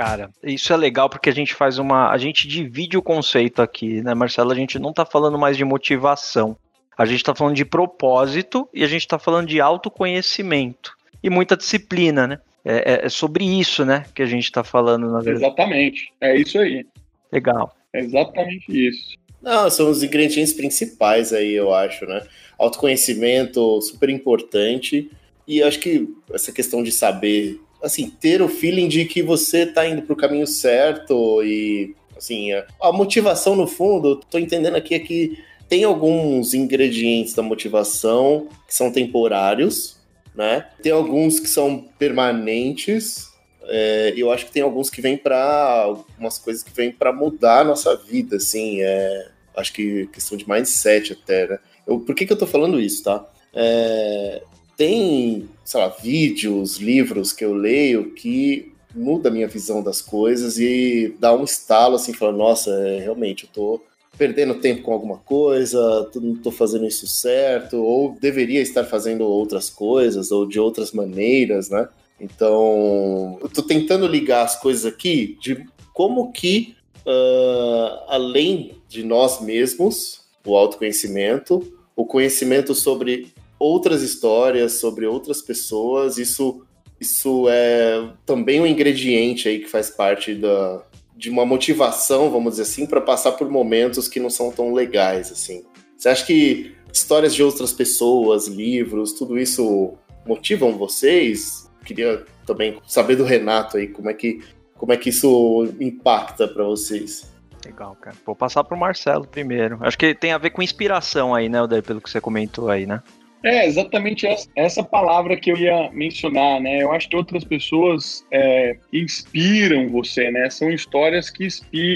Cara, isso é legal porque a gente faz uma. A gente divide o conceito aqui, né, Marcelo? A gente não tá falando mais de motivação. A gente tá falando de propósito e a gente tá falando de autoconhecimento. E muita disciplina, né? É, é, é sobre isso, né, que a gente está falando, na verdade. Exatamente, é isso aí. Legal. É exatamente isso. Não, são os ingredientes principais aí, eu acho, né? Autoconhecimento, super importante. E acho que essa questão de saber, assim, ter o feeling de que você está indo para o caminho certo e, assim, a motivação no fundo, estou entendendo aqui é que tem alguns ingredientes da motivação que são temporários, né? Tem alguns que são permanentes. É, eu acho que tem alguns que vêm para algumas coisas que vêm para mudar a nossa vida, assim. É, acho que questão de mindset até, né? Eu, por que, que eu tô falando isso, tá? É, tem, sei lá, vídeos, livros que eu leio que muda a minha visão das coisas e dá um estalo assim, falando, nossa, é, realmente, eu tô perdendo tempo com alguma coisa, não estou fazendo isso certo, ou deveria estar fazendo outras coisas, ou de outras maneiras, né? Então, eu estou tentando ligar as coisas aqui de como que, uh, além de nós mesmos, o autoconhecimento, o conhecimento sobre outras histórias, sobre outras pessoas, isso, isso é também um ingrediente aí que faz parte da, de uma motivação, vamos dizer assim, para passar por momentos que não são tão legais, assim. Você acha que histórias de outras pessoas, livros, tudo isso motivam vocês? Queria também saber do Renato aí, como é que, como é que isso impacta para vocês. Legal, cara. Vou passar pro Marcelo primeiro. Acho que tem a ver com inspiração aí, né, Odair, pelo que você comentou aí, né? É, exatamente essa, palavra que eu ia mencionar, né? Eu acho que outras pessoas é, inspiram você, né? São histórias que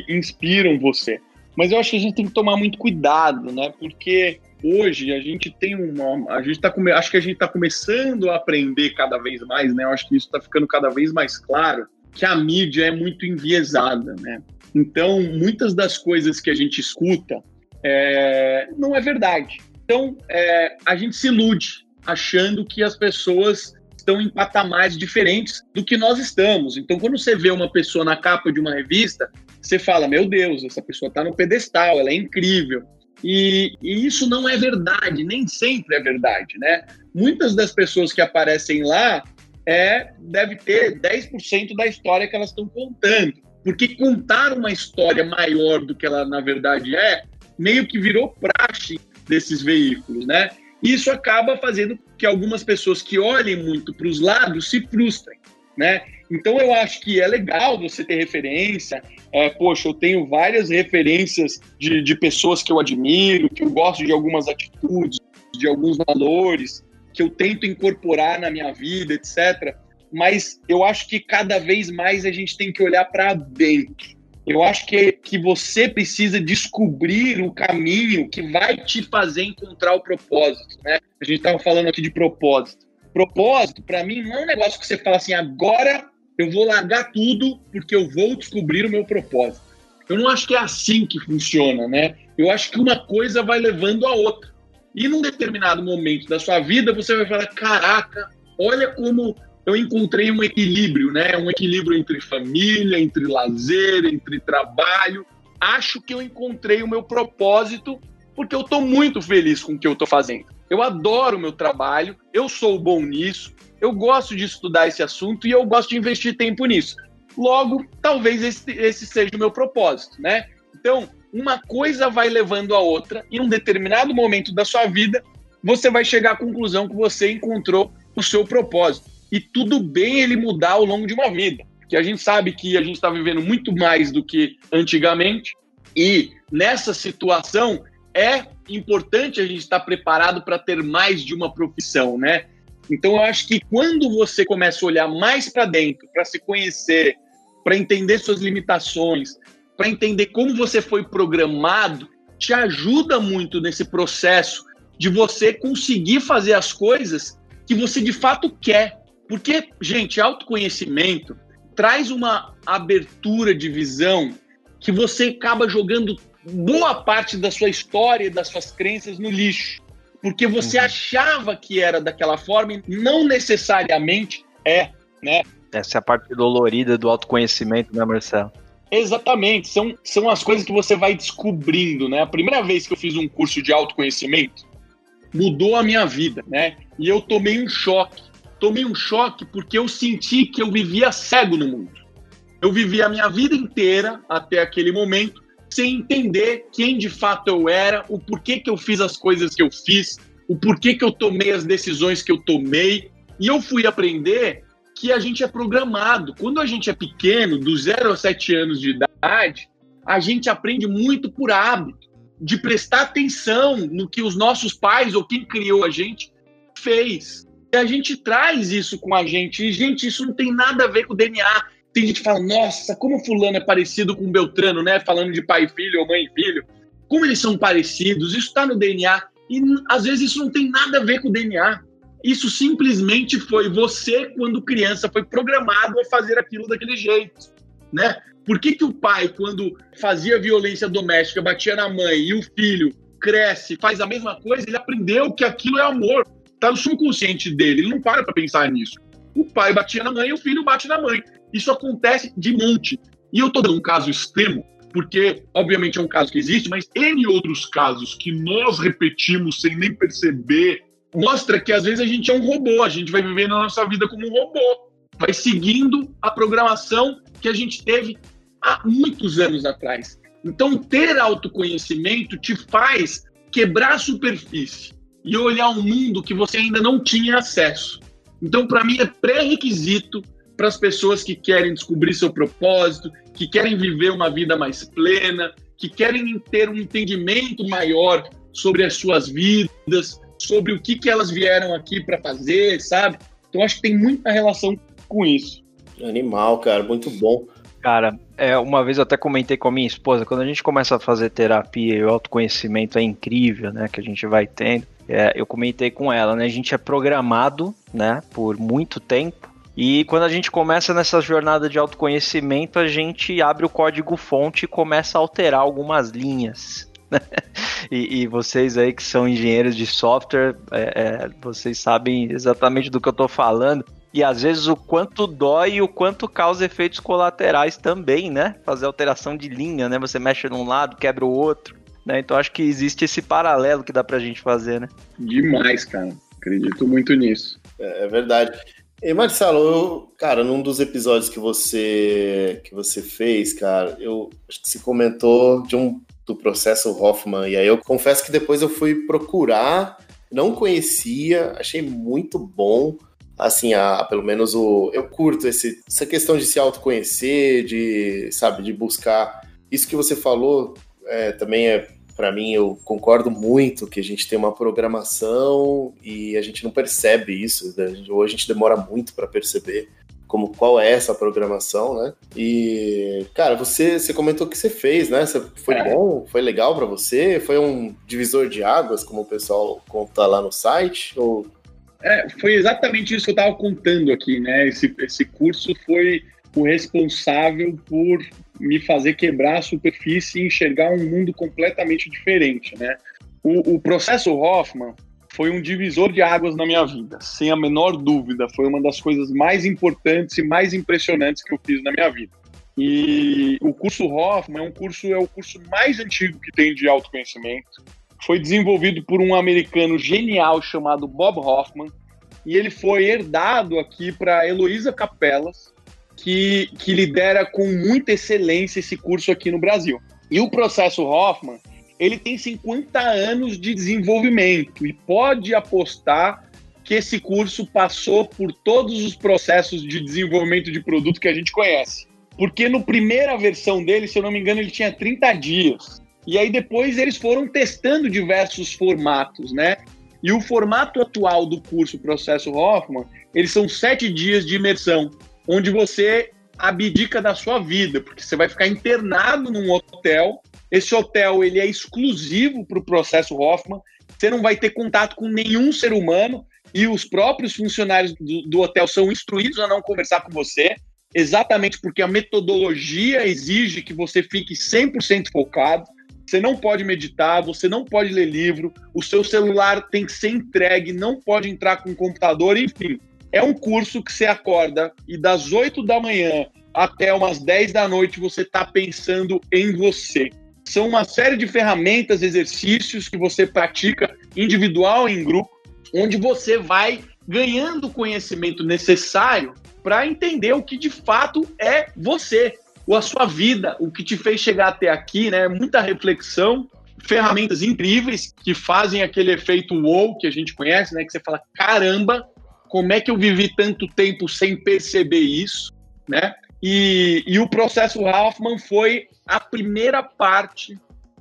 inspiram você. Mas eu acho que a gente tem que tomar muito cuidado, né? Porque hoje a gente tem uma. A gente tá come, acho que a gente está começando a aprender cada vez mais, né? Eu acho que isso está ficando cada vez mais claro que a mídia é muito enviesada, né? Então, muitas das coisas que a gente escuta é, não é verdade. Então, é, a gente se ilude achando que as pessoas estão em patamares diferentes do que nós estamos. Então, quando você vê uma pessoa na capa de uma revista, você fala: Meu Deus, essa pessoa está no pedestal, ela é incrível. E, e, isso não é verdade, nem sempre é verdade, né? Muitas das pessoas que aparecem lá é, deve ter 10% da história que elas estão contando. Porque contar uma história maior do que ela na verdade é, meio que virou praxe desses veículos, né? Isso acaba fazendo que algumas pessoas que olhem muito para os lados se frustrem, né? Então eu acho que é legal você ter referência. É, poxa, eu tenho várias referências de, de pessoas que eu admiro, que eu gosto de algumas atitudes, de alguns valores. que eu tento incorporar na minha vida, etc. Mas eu acho que cada vez mais a gente tem que olhar para dentro. Eu acho que, que você precisa descobrir o caminho que vai te fazer encontrar o propósito, né? A gente estava falando aqui de propósito. Propósito, para mim, não é um negócio que você fala assim, agora eu vou largar tudo porque eu vou descobrir o meu propósito. Eu não acho que é assim que funciona, né? Eu acho que uma coisa vai levando a outra. E num determinado momento da sua vida, você vai falar: caraca, olha como eu encontrei um equilíbrio, né? Um equilíbrio entre família, entre lazer, entre trabalho. Acho que eu encontrei o meu propósito porque eu estou muito feliz com o que eu estou fazendo. Eu adoro o meu trabalho, eu sou bom nisso, eu gosto de estudar esse assunto e eu gosto de investir tempo nisso. Logo, talvez esse, esse seja o meu propósito, né? Então, uma coisa vai levando a outra, e em um determinado momento da sua vida, você vai chegar à conclusão que você encontrou o seu propósito. E tudo bem ele mudar ao longo de uma vida, porque a gente sabe que a gente está vivendo muito mais do que antigamente, e nessa situação é importante a gente estar tá preparado para ter mais de uma profissão, né? Então eu acho que quando você começa a olhar mais para dentro, para se conhecer, para entender suas limitações, para entender como você foi programado, te ajuda muito nesse processo de você conseguir fazer as coisas que você de fato quer. Porque, gente, autoconhecimento traz uma abertura de visão que você acaba jogando boa parte da sua história e das suas crenças no lixo. Porque você uhum. achava que era daquela forma e não necessariamente é, né? Essa é a parte dolorida do autoconhecimento, né, Marcelo? Exatamente, são, são as coisas que você vai descobrindo, né? A primeira vez que eu fiz um curso de autoconhecimento mudou a minha vida, né? E eu tomei um choque. Tomei um choque porque eu senti que eu vivia cego no mundo. Eu vivi a minha vida inteira até aquele momento sem entender quem de fato eu era, o porquê que eu fiz as coisas que eu fiz, o porquê que eu tomei as decisões que eu tomei. E eu fui aprender que a gente é programado. Quando a gente é pequeno, do 0 a 7 anos de idade, a gente aprende muito por hábito, de prestar atenção no que os nossos pais ou quem criou a gente fez. E a gente traz isso com a gente. E, gente, isso não tem nada a ver com o DNA. Tem gente que fala, nossa, como fulano é parecido com Beltrano, né? Falando de pai e filho ou mãe e filho. Como eles são parecidos, isso está no DNA. E às vezes isso não tem nada a ver com o DNA. Isso simplesmente foi você, quando criança, foi programado a fazer aquilo daquele jeito, né? Por que, que o pai, quando fazia violência doméstica, batia na mãe e o filho cresce, faz a mesma coisa, ele aprendeu que aquilo é amor. Tá no subconsciente dele, ele não para para pensar nisso. O pai batia na mãe o filho bate na mãe. Isso acontece de monte. E eu tô dando um caso extremo, porque obviamente é um caso que existe, mas N outros casos que nós repetimos sem nem perceber mostra que às vezes a gente é um robô, a gente vai vivendo a nossa vida como um robô, vai seguindo a programação que a gente teve há muitos anos atrás. Então, ter autoconhecimento te faz quebrar a superfície e olhar um mundo que você ainda não tinha acesso. Então, para mim, é pré-requisito para as pessoas que querem descobrir seu propósito, que querem viver uma vida mais plena, que querem ter um entendimento maior sobre as suas vidas, sobre o que, que elas vieram aqui para fazer, sabe? Então acho que tem muita relação com isso. Animal, cara, muito bom. Cara, é, uma vez eu até comentei com a minha esposa, quando a gente começa a fazer terapia e o autoconhecimento é incrível, né, que a gente vai tendo, é, eu comentei com ela, né, a gente é programado, né, por muito tempo, e quando a gente começa nessa jornada de autoconhecimento, a gente abre o código fonte e começa a alterar algumas linhas. e, e, vocês aí que são engenheiros de software, é, é, vocês sabem exatamente do que eu estou falando. E às vezes o quanto dói e o quanto causa efeitos colaterais também, né? Fazer alteração de linha, né? Você mexe num lado, quebra o outro. Né? Então acho que existe esse paralelo que dá pra gente fazer, né? Demais, cara. Acredito muito nisso. É, é verdade. E Marcelo, eu, cara, num dos episódios que você que você fez, cara, eu acho que você comentou de um do processo Hoffman. E aí eu confesso que depois eu fui procurar, não conhecia, achei muito bom. Assim, a, pelo menos o. Eu curto esse, essa questão de se autoconhecer, de, sabe, de buscar. Isso que você falou é, também é para mim, eu concordo muito que a gente tem uma programação e a gente não percebe isso, né? ou a gente demora muito para perceber como qual é essa programação, né? E, cara, você, você comentou que você fez, né? Você, foi é. bom? Foi legal para você? Foi um divisor de águas, como o pessoal conta lá no site? Ou... É, foi exatamente isso que eu estava contando aqui, né? Esse, esse curso foi o responsável por me fazer quebrar a superfície e enxergar um mundo completamente diferente, né? O, o processo Hoffman, foi um divisor de águas na minha vida, sem a menor dúvida. Foi uma das coisas mais importantes e mais impressionantes que eu fiz na minha vida. E o curso Hoffman é um curso é o curso mais antigo que tem de autoconhecimento. Foi desenvolvido por um americano genial chamado Bob Hoffman e ele foi herdado aqui para Heloísa Capelas, que, que lidera com muita excelência esse curso aqui no Brasil. E o processo Hoffman ele tem 50 anos de desenvolvimento e pode apostar que esse curso passou por todos os processos de desenvolvimento de produto que a gente conhece. Porque no primeira versão dele, se eu não me engano, ele tinha 30 dias. E aí depois eles foram testando diversos formatos, né? E o formato atual do curso Processo Hoffman, eles são sete dias de imersão, onde você abdica da sua vida, porque você vai ficar internado num hotel esse hotel ele é exclusivo para o processo Hoffman. Você não vai ter contato com nenhum ser humano e os próprios funcionários do, do hotel são instruídos a não conversar com você, exatamente porque a metodologia exige que você fique 100% focado. Você não pode meditar, você não pode ler livro, o seu celular tem que ser entregue, não pode entrar com o computador, enfim. É um curso que você acorda e das 8 da manhã até umas 10 da noite você está pensando em você são uma série de ferramentas, exercícios que você pratica individual e em grupo, onde você vai ganhando o conhecimento necessário para entender o que de fato é você, a sua vida, o que te fez chegar até aqui, né? Muita reflexão, ferramentas incríveis que fazem aquele efeito wow que a gente conhece, né? Que você fala, caramba, como é que eu vivi tanto tempo sem perceber isso, né? E, e o processo Hoffman foi a primeira parte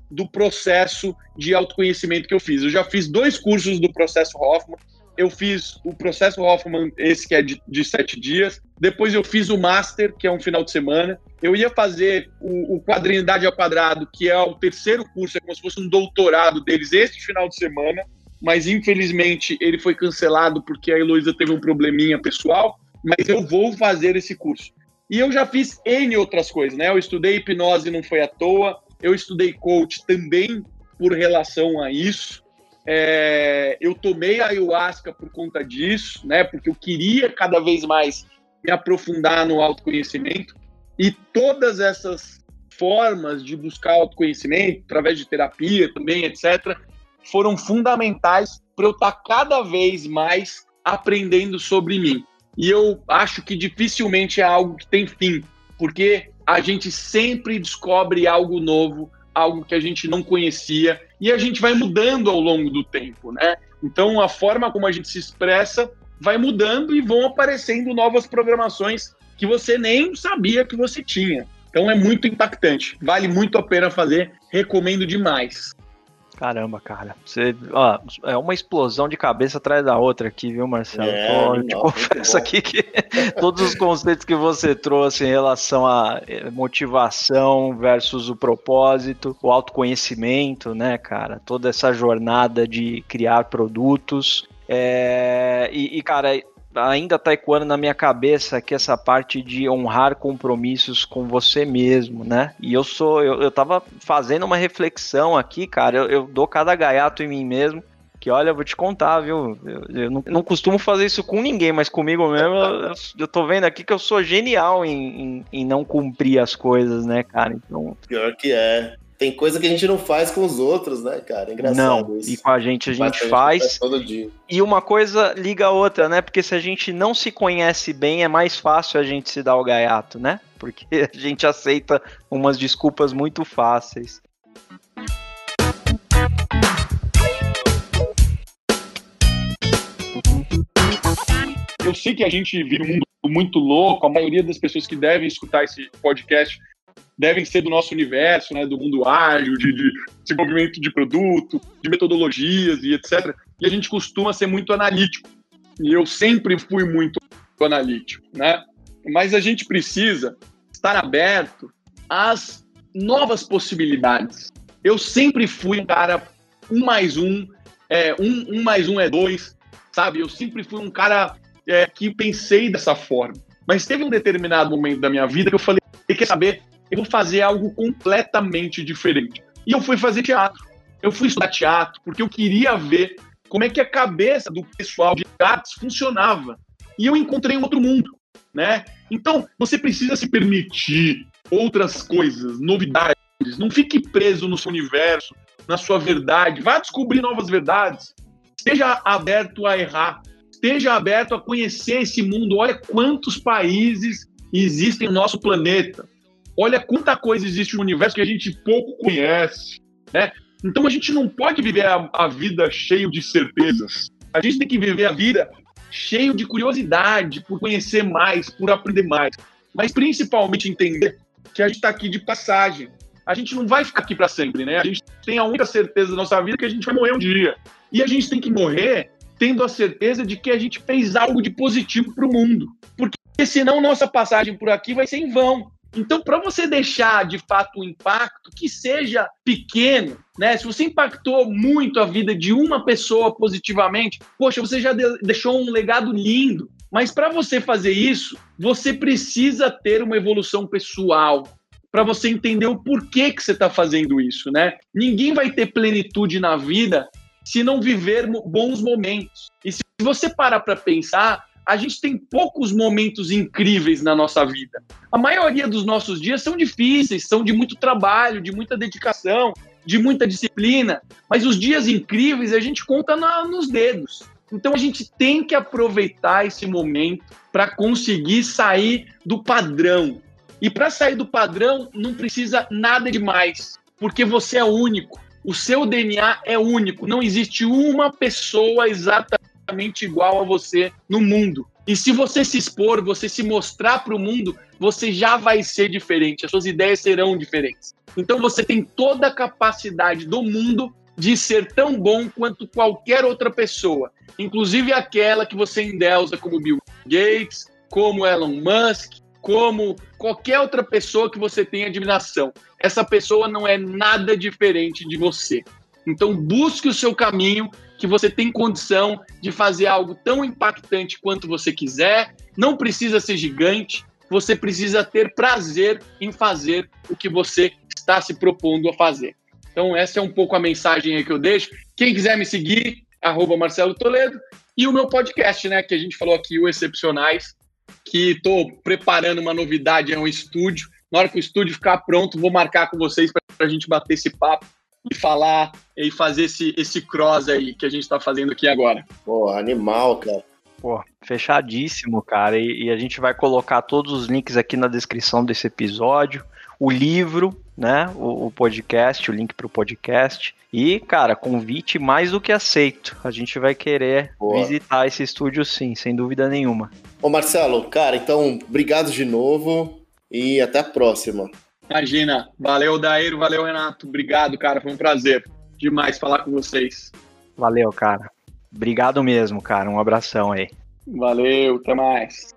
do processo de autoconhecimento que eu fiz. Eu já fiz dois cursos do processo Hoffman. Eu fiz o processo Hoffman, esse que é de, de sete dias. Depois eu fiz o Master, que é um final de semana. Eu ia fazer o, o Quadrinidade ao Quadrado, que é o terceiro curso, é como se fosse um doutorado deles, este final de semana. Mas infelizmente ele foi cancelado porque a Heloísa teve um probleminha pessoal. Mas eu vou fazer esse curso. E eu já fiz N outras coisas, né? Eu estudei hipnose, não foi à toa. Eu estudei coach também por relação a isso. É, eu tomei a ayahuasca por conta disso, né? Porque eu queria cada vez mais me aprofundar no autoconhecimento. E todas essas formas de buscar autoconhecimento, através de terapia também, etc., foram fundamentais para eu estar tá cada vez mais aprendendo sobre mim. E eu acho que dificilmente é algo que tem fim, porque a gente sempre descobre algo novo, algo que a gente não conhecia, e a gente vai mudando ao longo do tempo, né? Então a forma como a gente se expressa vai mudando e vão aparecendo novas programações que você nem sabia que você tinha. Então é muito impactante, vale muito a pena fazer, recomendo demais. Caramba, cara. Você, ó, é uma explosão de cabeça atrás da outra aqui, viu, Marcelo? É, Pô, eu te confesso aqui que todos os conceitos que você trouxe em relação a eh, motivação versus o propósito, o autoconhecimento, né, cara? Toda essa jornada de criar produtos. É, e, e, cara, ainda tá ecoando na minha cabeça que essa parte de honrar compromissos com você mesmo, né? E eu sou, eu, eu tava fazendo uma reflexão aqui, cara, eu, eu dou cada gaiato em mim mesmo. Que olha, eu vou te contar, viu? Eu, eu não, não, costumo fazer isso com ninguém, mas comigo mesmo, eu, eu tô vendo aqui que eu sou genial em, em, em não cumprir as coisas, né, cara? Então. Pior que é tem coisa que a gente não faz com os outros, né, cara? É engraçado não, isso. E com a gente a gente, faz, faz. todo dia. E uma coisa liga a outra, né? Porque se a gente não se conhece bem, é mais fácil a gente se dar o gaiato, né? Porque a gente aceita umas desculpas muito fáceis. Eu sei que a gente vive um mundo muito louco, a maioria das pessoas que devem escutar esse podcast devem ser do nosso universo, né, do mundo ágil, de, de desenvolvimento de produto, de metodologias e etc. E a gente costuma ser muito analítico. E eu sempre fui muito analítico, né? Mas a gente precisa estar aberto às novas possibilidades. Eu sempre fui um cara um mais um, é, um, um mais um é dois, sabe? Eu sempre fui um cara é, que pensei dessa forma. Mas teve um determinado momento da minha vida que eu falei, quer saber? Eu vou fazer algo completamente diferente. E eu fui fazer teatro. Eu fui estudar teatro porque eu queria ver como é que a cabeça do pessoal de artes funcionava. E eu encontrei um outro mundo, né? Então, você precisa se permitir outras coisas, novidades. Não fique preso no seu universo, na sua verdade. Vá descobrir novas verdades. Esteja aberto a errar esteja aberto a conhecer esse mundo. Olha quantos países existem no nosso planeta. Olha quanta coisa existe no universo que a gente pouco conhece, né? Então a gente não pode viver a, a vida cheio de certezas. A gente tem que viver a vida cheio de curiosidade, por conhecer mais, por aprender mais. Mas principalmente entender que a gente está aqui de passagem. A gente não vai ficar aqui para sempre, né? A gente tem a única certeza da nossa vida que a gente vai morrer um dia. E a gente tem que morrer tendo a certeza de que a gente fez algo de positivo para o mundo. Porque senão nossa passagem por aqui vai ser em vão. Então, para você deixar de fato um impacto que seja pequeno, né? Se você impactou muito a vida de uma pessoa positivamente, poxa, você já deixou um legado lindo. Mas para você fazer isso, você precisa ter uma evolução pessoal, para você entender o porquê que você está fazendo isso, né? Ninguém vai ter plenitude na vida se não viver bons momentos. E se você parar para pensar, a gente tem poucos momentos incríveis na nossa vida. A maioria dos nossos dias são difíceis, são de muito trabalho, de muita dedicação, de muita disciplina, mas os dias incríveis a gente conta na, nos dedos. Então a gente tem que aproveitar esse momento para conseguir sair do padrão. E para sair do padrão não precisa nada demais, porque você é único. O seu DNA é único, não existe uma pessoa exatamente igual a você no mundo. E se você se expor, você se mostrar para o mundo, você já vai ser diferente, as suas ideias serão diferentes. Então você tem toda a capacidade do mundo de ser tão bom quanto qualquer outra pessoa, inclusive aquela que você endeusa como Bill Gates, como Elon Musk, como qualquer outra pessoa que você tenha admiração. Essa pessoa não é nada diferente de você. Então busque o seu caminho, que você tem condição de fazer algo tão impactante quanto você quiser. Não precisa ser gigante, você precisa ter prazer em fazer o que você está se propondo a fazer. Então essa é um pouco a mensagem que eu deixo. Quem quiser me seguir, arroba Marcelo Toledo, e o meu podcast, né, que a gente falou aqui, o Excepcionais, que estou preparando uma novidade, é um estúdio. Na hora que o estúdio ficar pronto, vou marcar com vocês para a gente bater esse papo e falar e fazer esse, esse cross aí que a gente está fazendo aqui agora. Pô, animal, cara. Pô, fechadíssimo, cara. E, e, a gente vai colocar todos os links aqui na descrição desse episódio. O livro, né? O, o podcast, o link para o podcast. E, cara, convite mais do que aceito. A gente vai querer Boa. visitar esse estúdio sim, sem dúvida nenhuma. Ô Marcelo, cara, então, obrigado de novo e até a próxima. Imagina. Valeu, Daíro. Valeu, Renato. Obrigado, cara. Foi um prazer demais falar com vocês. Valeu, cara. Obrigado mesmo, cara. Um abração aí. Valeu, até mais.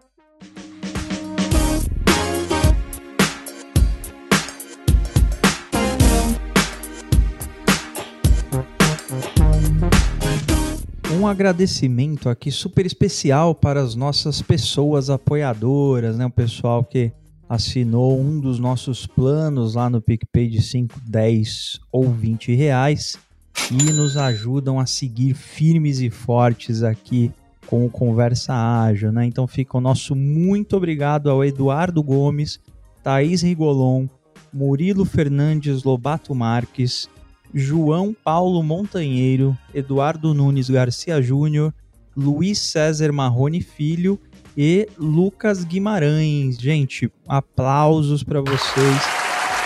um agradecimento aqui super especial para as nossas pessoas apoiadoras, né? O pessoal que assinou um dos nossos planos lá no PicPay de 5, 10 ou 20 reais e nos ajudam a seguir firmes e fortes aqui com o Conversa Ágil, né? Então fica o nosso muito obrigado ao Eduardo Gomes, Thaís Rigolon, Murilo Fernandes Lobato Marques, João Paulo Montanheiro, Eduardo Nunes Garcia Júnior, Luiz César Marrone Filho e Lucas Guimarães. Gente, aplausos para vocês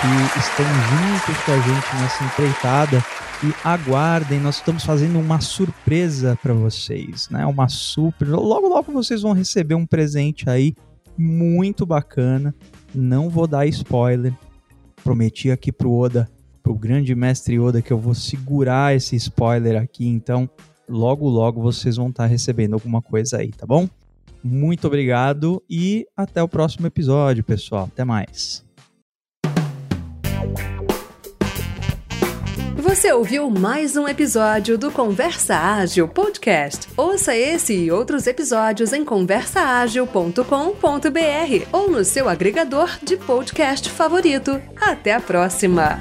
que estão juntos com a gente nessa empreitada e aguardem, nós estamos fazendo uma surpresa para vocês, né? Uma super. Logo, logo vocês vão receber um presente aí muito bacana. Não vou dar spoiler, Prometi aqui pro Oda, pro grande mestre Oda, que eu vou segurar esse spoiler aqui, então logo logo vocês vão estar tá recebendo alguma coisa aí, tá bom? Muito obrigado e até o próximo episódio, pessoal. Até mais. Você ouviu mais um episódio do Conversa Ágil Podcast. Ouça esse e outros episódios em conversaagil.com.br ou no seu agregador de podcast favorito. Até a próxima!